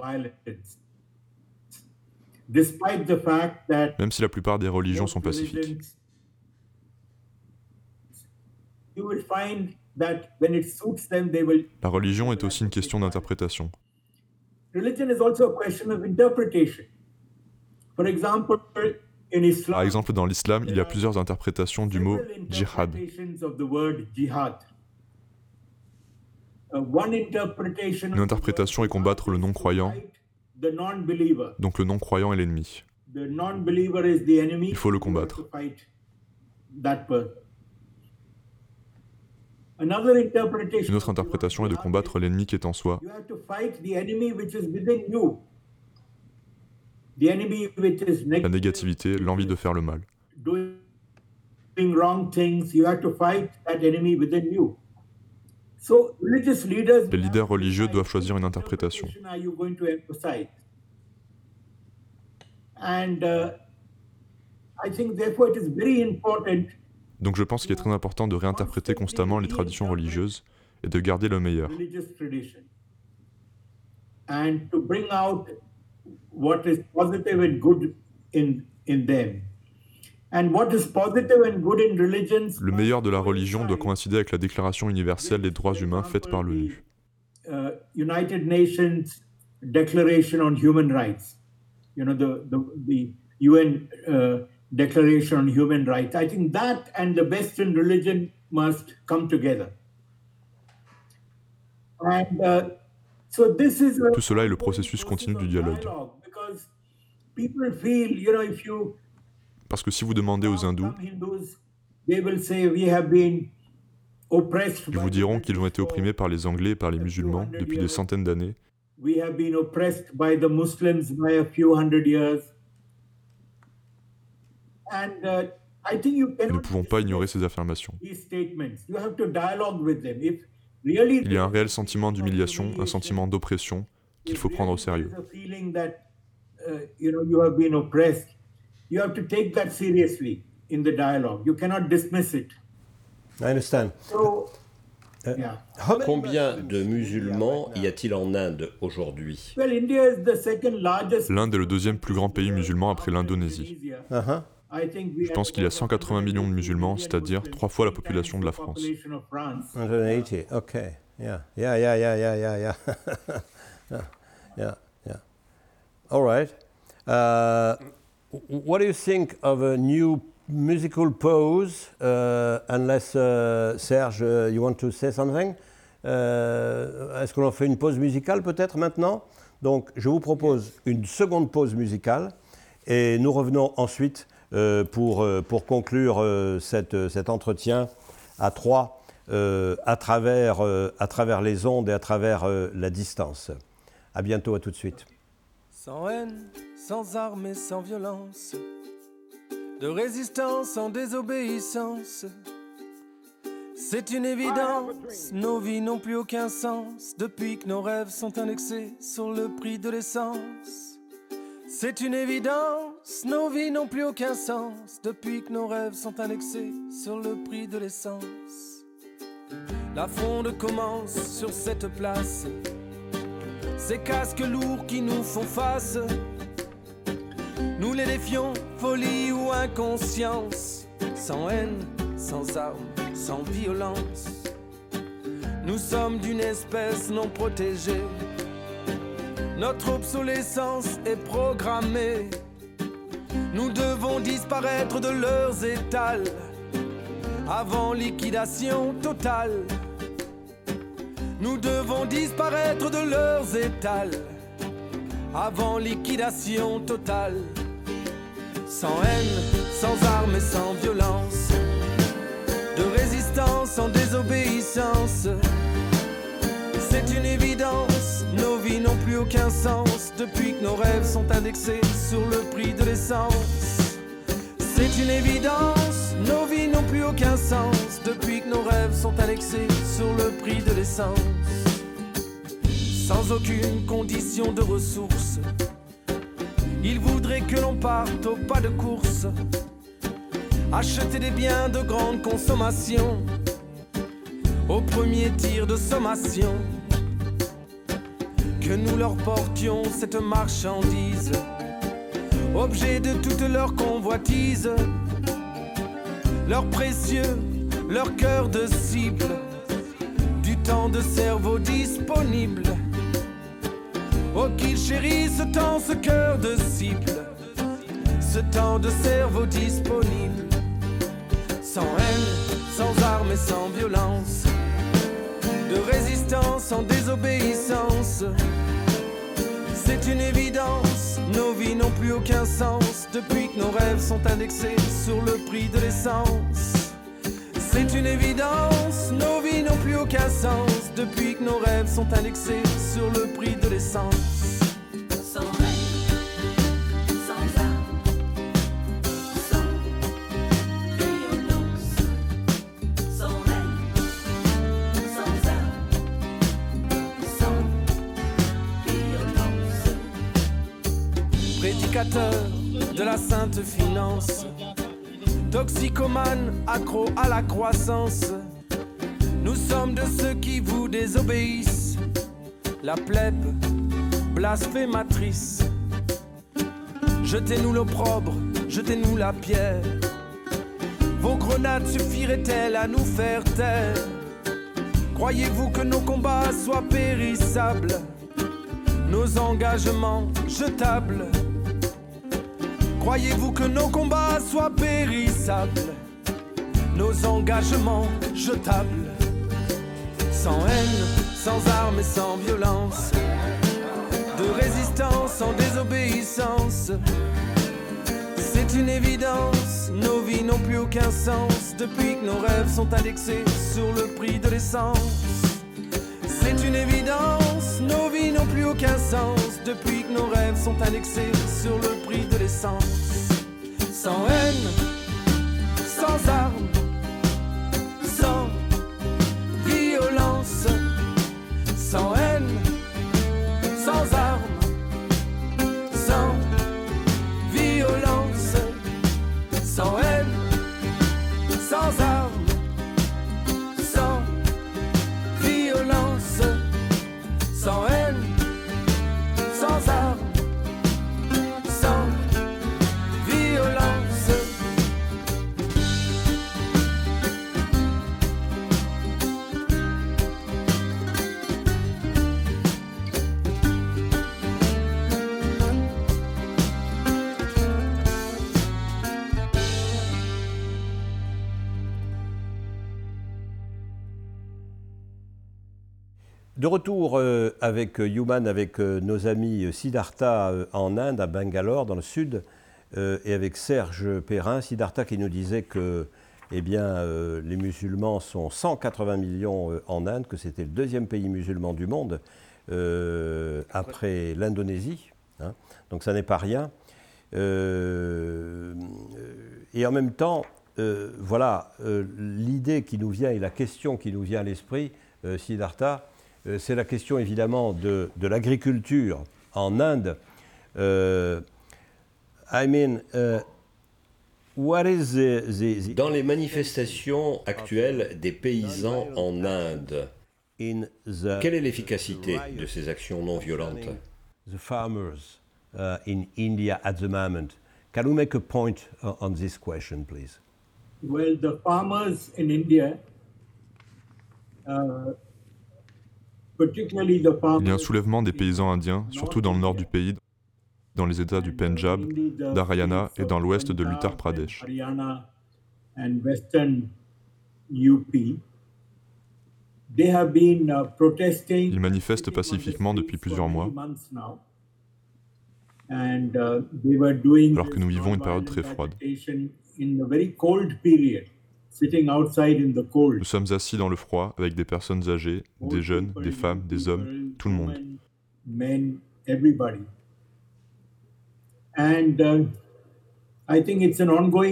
Despite the fact that Même si la plupart des religions sont pacifiques. religions, You will find that when it suits them, they will. La religion est aussi une question d'interprétation. Par exemple, dans l'islam, il y a plusieurs interprétations du mot jihad. Uh, Une interprétation est combattre le non-croyant. Donc le non-croyant est l'ennemi. The non-believer is the enemy. Il faut le combattre. Une autre interprétation est de combattre l'ennemi qui est en soi. You have to fight the enemy which is within you. The enemy which is La négativité, l'envie de faire le mal. doing wrong things. You have to fight that enemy within you. So religious leaders. Les leaders religieux doivent choisir une interprétation. And uh, I think therefore it is very important Donc je pense qu'il est très important de réinterpréter constamment les traditions religieuses et de garder le meilleur. religious tradition and to bring out what is positive and good in in them and what is positive and good in religions Le meilleur de la religion doit coïncider avec la Déclaration universelle des droits humains faite par l'ONU. uh, United Nations Declaration on Human Rights. You know, the, the, the UN uh, Declaration on Human Rights. I think that and the Western religion must come together. And uh, so this is a Tout cela est le processus continu du dialogue. Because people feel, you know, if you Parce que si vous demandez aux hindous, some Hindus, they will say we have been oppressed ils vous diront qu'ils ont été opprimés par les Anglais et par les musulmans depuis des centaines d'années. We have been oppressed by the Muslims by a few hundred years. And uh, I think you Nous ne pouvons pas ignorer ces affirmations. these statements. You have to dialogue with them. If really Il y a un réel sentiment d'humiliation, un sentiment d'oppression qu'il faut prendre au sérieux. Uh, you know you have been oppressed. You have to take that seriously in the dialogue. You cannot dismiss it. I understand. So, yeah. How many Combien de in India musulmans y a-t-il en Inde aujourd'hui? Well, India is the second largest. L'Inde est le deuxième plus grand pays musulman après l'Indonésie. Je pense qu'il y a over 180 millions de musulmans, 180 c'est-à-dire trois fois la population de la France. population of France. 180. Okay. Yeah. Yeah. Yeah. Yeah. Yeah. Yeah. Yeah. yeah. Yeah. Yeah. All right. Uh, what do you think of a new musical pose? Uh, unless uh, Serge, uh, you want to say something? Uh, Est-ce que l'on fait une pause musicale peut-être maintenant? Donc, je vous propose une seconde pause musicale et nous revenons ensuite pour, euh, pour conclure euh, cet entretien à trois euh, à, travers, euh, à travers les ondes et à travers euh, la distance. À bientôt, à tout de suite. Sans haine, sans armes et sans violence, de résistance en désobéissance. C'est une évidence, nos vies n'ont plus aucun sens depuis que nos rêves sont indexés sur le prix de l'essence. C'est une évidence, nos vies n'ont plus aucun sens depuis que nos rêves sont indexés sur le prix de l'essence. La fronde commence sur cette place. Ces casques lourds qui nous font face. Nous les défions, folie ou inconscience, sans haine, sans armes, sans violence. Nous sommes d'une espèce non protégée. Notre obsolescence est programmée. Nous devons disparaître de leurs étals avant liquidation totale. Nous devons disparaître de leurs étals avant liquidation totale. Sans haine, sans armes et sans violence. De résistance en désobéissance. C'est une évidence, nos vies n'ont plus aucun sens depuis que nos rêves sont indexés sur le C'est une évidence, nos vies n'ont plus aucun sens depuis que nos rêves sont indexés sur le prix de l'essence. Sans aucune condition de ressources, ils voudraient que l'on parte au pas de course, acheter des biens de grande consommation au premier tir de sommation. Que nous leur portions cette marchandise, objet de toute leur convoitise, leur précieux, leur cœur de cible, du temps de cerveau disponible. Oh, qu'ils chérissent tant ce cœur de cible, ce temps de cerveau disponible, sans haine, sans armes et sans violence. De résistance en désobéissance. C'est une évidence, nos vies n'ont plus aucun sens depuis que nos rêves sont indexés sur le prix de l'essence. C'est une évidence, nos vies n'ont plus aucun sens depuis que nos rêves sont indexés sur le prix de l'essence. De la sainte finance, toxicomane, accro à la croissance. Nous sommes de ceux qui vous désobéissent, la plèbe blasphématrice. Jetez-nous l'opprobre, jetez-nous la pierre. Vos grenades suffiraient-elles à nous faire taire? Croyez-vous que nos combats soient périssables? Nos engagements jetables? Croyez-vous que nos combats soient périssables? Nos engagements jetables. Sans haine, sans armes et sans violence. De résistance sans désobéissance. C'est une évidence, nos vies n'ont plus aucun sens. Depuis que nos rêves sont indexés sur le prix de l'essence. C'est une évidence, nos vies n'ont plus aucun sens. Depuis que nos rêves sont indexés sur le prix de sans haine, sans armes, retour euh, avec euh, Human, avec euh, nos amis Siddhartha en Inde, à Bangalore, dans le sud, et avec Serge Perrin. Siddhartha qui nous disait que eh bien, les musulmans sont 180 millions en Inde, que c'était le deuxième pays musulman du monde après l'Indonésie. Hein. donc ça n'est pas rien. et en même temps, voilà, l'idée qui nous vient et la question qui nous vient à l'esprit, Siddhartha, euh, c'est la question évidemment de, de l'agriculture en Inde. Euh, I mean, uh, what is the, the, Dans les manifestations actuelles des paysans en Inde, quelle est l'efficacité de ces actions non violentes? The farmers uh, in India at the moment. Can we make a point uh, on this question, please? Well, the farmers in India uh, Il y a un soulèvement des paysans indiens, surtout dans le nord du pays, dans les États du Punjab, d'Haryana et dans l'ouest de l'Uttar Pradesh. Ils manifestent pacifiquement depuis plusieurs mois. alors que nous vivons une période très froide. Nous sommes assis dans le froid avec des personnes âgées, des jeunes, des femmes, des hommes, tout le monde.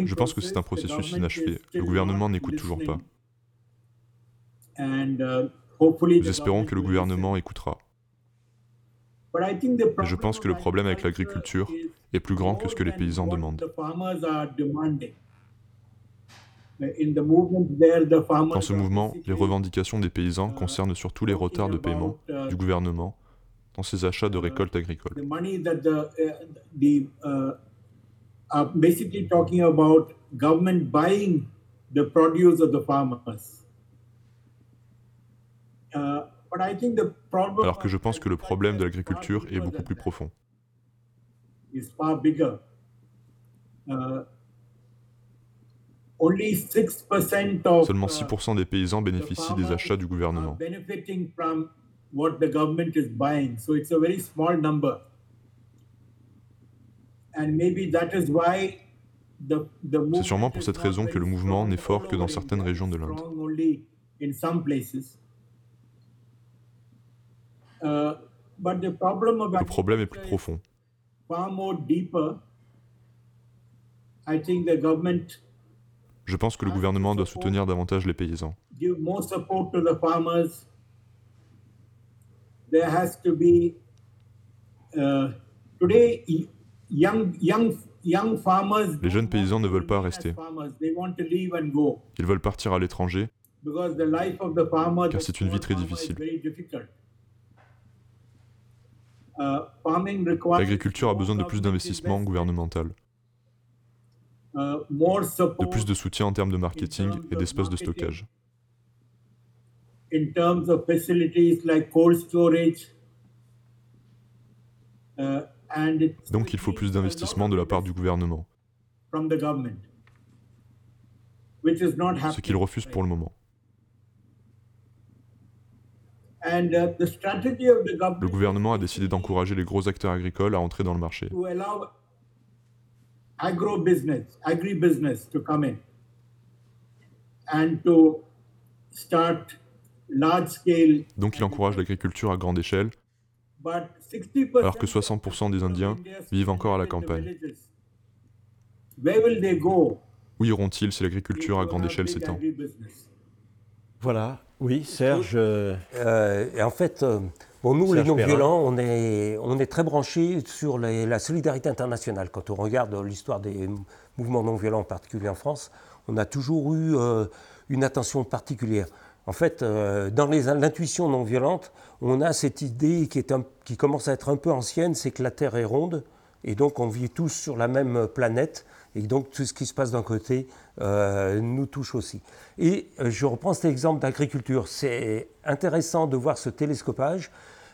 Je pense que c'est un processus inachevé. Le gouvernement n'écoute toujours pas. Nous espérons que le gouvernement écoutera. Mais je pense que le problème avec l'agriculture est plus grand que ce que les paysans demandent. Dans ce mouvement, les revendications des paysans concernent surtout les retards de paiement du gouvernement dans ses achats de récoltes agricoles. Alors que je pense que le problème de l'agriculture est beaucoup plus profond. Seulement 6% des paysans bénéficient des achats du gouvernement. C'est sûrement pour cette raison que le mouvement n'est fort que dans certaines régions de l'Inde. Le problème est plus profond. Je pense que le gouvernement doit soutenir davantage les paysans. Les jeunes paysans ne veulent pas rester. Ils veulent partir à l'étranger car c'est une vie très difficile. L'agriculture a besoin de plus d'investissement gouvernemental, de plus de soutien en termes de marketing et d'espace de stockage. Donc il faut plus d'investissement de la part du gouvernement, ce qu'il refuse pour le moment. Le gouvernement a décidé d'encourager les gros acteurs agricoles à entrer dans le marché. Donc il encourage l'agriculture à grande échelle, alors que 60% des Indiens vivent encore à la campagne. Où iront-ils si l'agriculture à grande échelle s'étend? Voilà, oui, Serge. Euh, et en fait, euh, bon, nous, les non-violents, on est, on est très branchés sur la solidarité internationale. Quand on regarde l'histoire des mouvements non-violents, en particulier en France, on a toujours eu euh, une attention particulière. En fait, dans l'intuition non-violente, on a cette idée qui, est qui commence à être un peu ancienne, c'est que la Terre est ronde, et donc on vit tous sur la même planète, et donc tout ce qui se passe d'un côté euh, nous touche aussi. Et euh, je reprends cet exemple d'agriculture. C'est intéressant de voir ce télescopage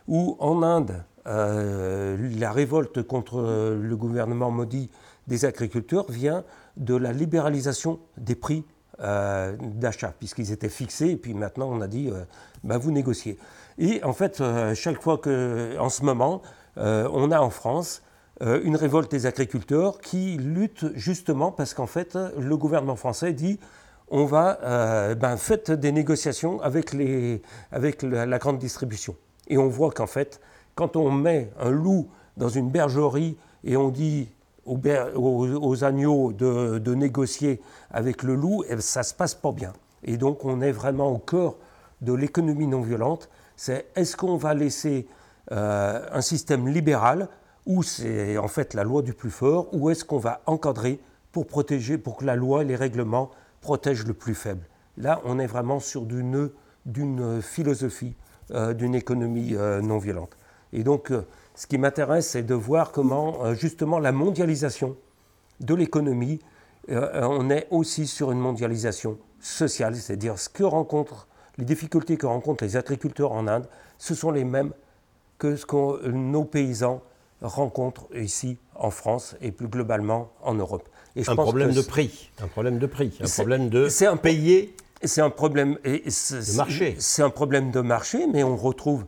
où en Inde, euh, la révolte contre le gouvernement maudit des agriculteurs vient de la libéralisation des prix d'achat, puisqu'ils étaient fixés, et puis maintenant on a dit, bah, vous négociez. Et en fait, chaque fois que, en ce moment, on a en France euh, une révolte des agriculteurs qui lutte justement parce qu'en fait, le gouvernement français dit on va, euh, ben, des négociations avec la, grande distribution. Et on voit qu'en fait, quand on met un loup dans une bergerie et on dit aux, aux, agneaux de, négocier avec le loup, eh, ça ne se passe pas bien. Et donc on est vraiment au cœur de l'économie non violente. C'est est-ce qu'on va laisser euh, un système libéral ou c'est en fait la loi du plus fort, ou est-ce qu'on va encadrer pour protéger, pour que la loi et les règlements protègent le plus faible? Là, on est vraiment sur d'une, philosophie euh, d'une économie euh, non violente. Et donc, euh, ce qui m'intéresse, c'est de voir comment, justement, la mondialisation de l'économie, on est aussi sur une mondialisation sociale, c'est-à-dire ce que rencontrent, les difficultés que rencontrent les agriculteurs en Inde, ce sont les mêmes que ce que nos paysans rencontre ici en France et plus globalement en Europe. Et un, problème de prix, un problème de prix, un problème de un, payer. C'est un problème de marché. C'est un problème de marché, mais on retrouve.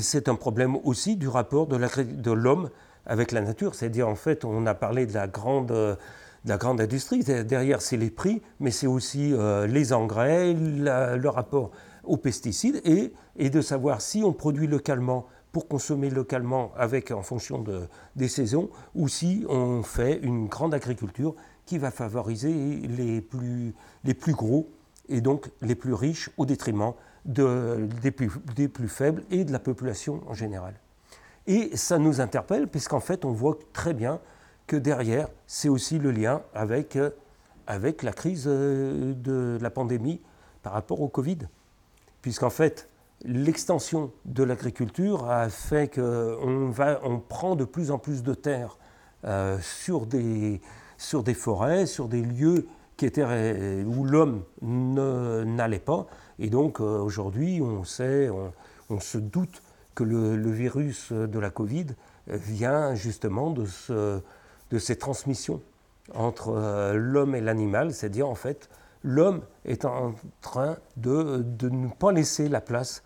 C'est un problème aussi du rapport de l'homme avec la nature. C'est-à-dire, en fait, on a parlé de la grande, de la grande industrie. Derrière, c'est les prix, mais c'est aussi euh, les engrais, le rapport aux pesticides et, et, de savoir si on produit localement pour consommer localement avec, en fonction de, des saisons ou si on fait une grande agriculture qui va favoriser les plus, les plus gros et donc les plus riches au détriment de, des, plus, des plus faibles et de la population en général. Et ça nous interpelle, puisqu'en fait, on voit très bien que derrière, c'est aussi le lien avec, euh, avec la crise euh, de la pandémie par rapport au Covid. Puisqu'en fait, l'extension de l'agriculture a fait qu'on on prend de plus en plus de terres euh, sur, des, sur des forêts, sur des lieux où l'homme n'allait pas. Et donc aujourd'hui, on sait, on, se doute que le, virus de la Covid vient justement de, ce, de ces transmissions entre euh, l'homme et l'animal, c'est-à-dire en fait l'homme est en train de, de, ne pas laisser la place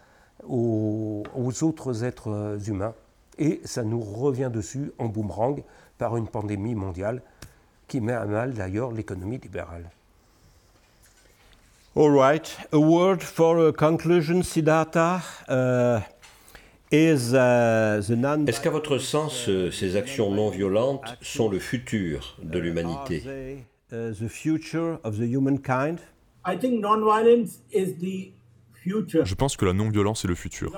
aux, aux, autres êtres humains et ça nous revient dessus en boomerang par une pandémie mondiale qui met à mal d'ailleurs l'économie libérale. All right, a word for a conclusion, Siddhartha. Uh... Euh, Est-ce qu'à votre sens, euh, ces actions non violentes sont le futur de l'humanité uh, Je pense que la non-violence est le futur.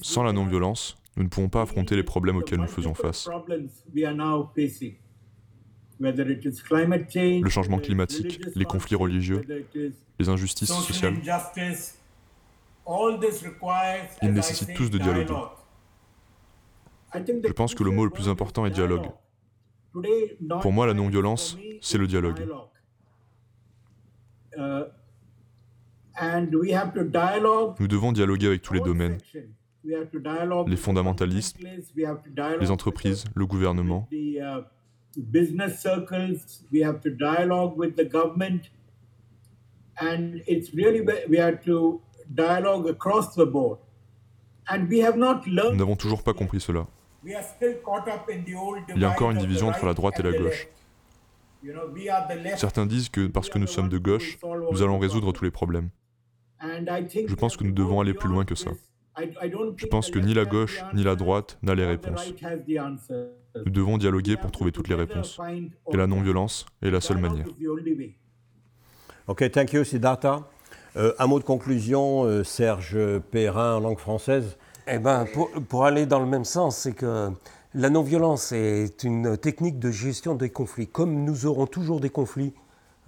Sans la non-violence, nous ne pouvons pas affronter les problèmes auxquels nous faisons face. Le changement climatique, les conflits religieux, les injustices sociales. Ils nécessitent tous de dialoguer. Je pense que le mot le plus important est dialogue. Pour moi, la non-violence, c'est le dialogue. Uh, Nous devons dialoguer avec tous les domaines. Les fondamentalistes, les entreprises, le gouvernement. And it's really, we have to nous n'avons toujours pas compris cela. Il y a encore une division entre la droite et la gauche. Certains disent que parce que nous sommes de gauche, nous allons résoudre tous les problèmes. Je pense que nous devons aller plus loin que ça. Je pense que ni la gauche ni la droite n'a les réponses. Nous devons dialoguer pour trouver toutes les réponses. Et la non-violence est la seule manière. Ok, thank you, Siddhartha. Euh, un mot de conclusion, euh, Serge Perrin en langue française Eh bien, pour, aller dans le même sens, c'est que la non-violence est une technique de gestion des conflits. Comme nous aurons toujours des conflits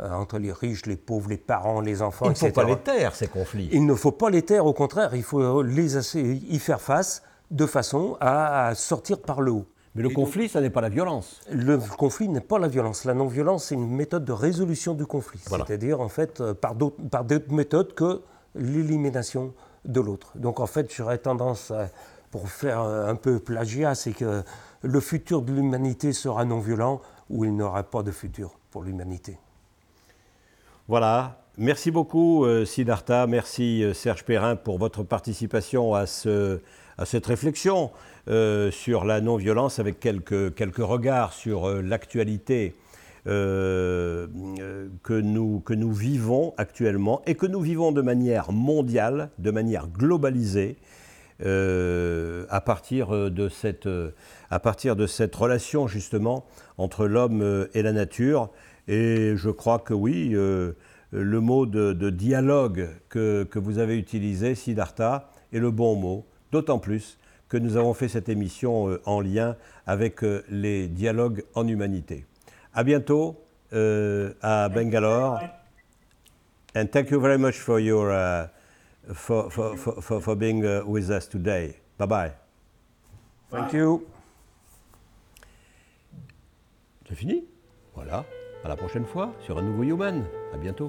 euh, entre les riches, les pauvres, les parents, les enfants, Il ne faut pas les taire, ces conflits. Il ne faut pas les taire, au contraire, il faut les, y faire face de façon à sortir par le haut. Mais le conflit, ça n'est pas la violence. Le conflit n'est pas la violence. La non-violence, c'est une méthode de résolution du conflit. C'est-à-dire, en fait, euh, par d'autres méthodes que l'élimination de l'autre. Donc, en fait, j'aurais tendance, pour faire euh, un peu plagiat, c'est que le futur de l'humanité sera non-violent ou il n'y aura pas de futur pour l'humanité. Voilà. Merci beaucoup, euh, Siddhartha. Merci, Serge Perrin, pour votre participation à, ce, à cette réflexion. Euh, sur la non-violence avec quelques, quelques regards sur euh, l'actualité euh, que, nous, que nous vivons actuellement et que nous vivons de manière mondiale, de manière globalisée. à, partir de cette, à partir de cette relation justement entre l'homme et la nature. Et je crois que oui, le mot de, de dialogue que, que, vous avez utilisé, Siddhartha, est le bon mot, d'autant plus que nous avons fait cette émission euh, en lien avec euh, les dialogues en humanité. À bientôt euh, à Bangalore. And thank you very much for your uh, for, for, for, for, being uh, with us today. Bye bye. Thank you. C'est fini Voilà. À la prochaine fois sur un nouveau Human. À bientôt.